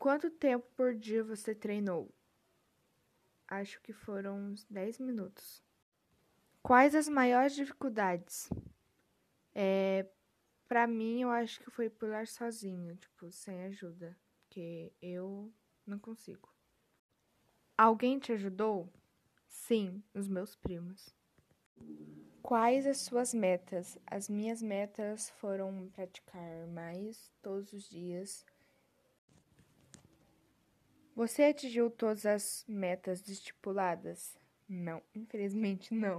Quanto tempo por dia você treinou? Acho que foram uns 10 minutos. Quais as maiores dificuldades? É, para mim, eu acho que foi pular sozinho, tipo, sem ajuda, porque eu não consigo. Alguém te ajudou? Sim, os meus primos. Quais as suas metas? As minhas metas foram praticar mais todos os dias. Você atingiu todas as metas estipuladas? Não, infelizmente não.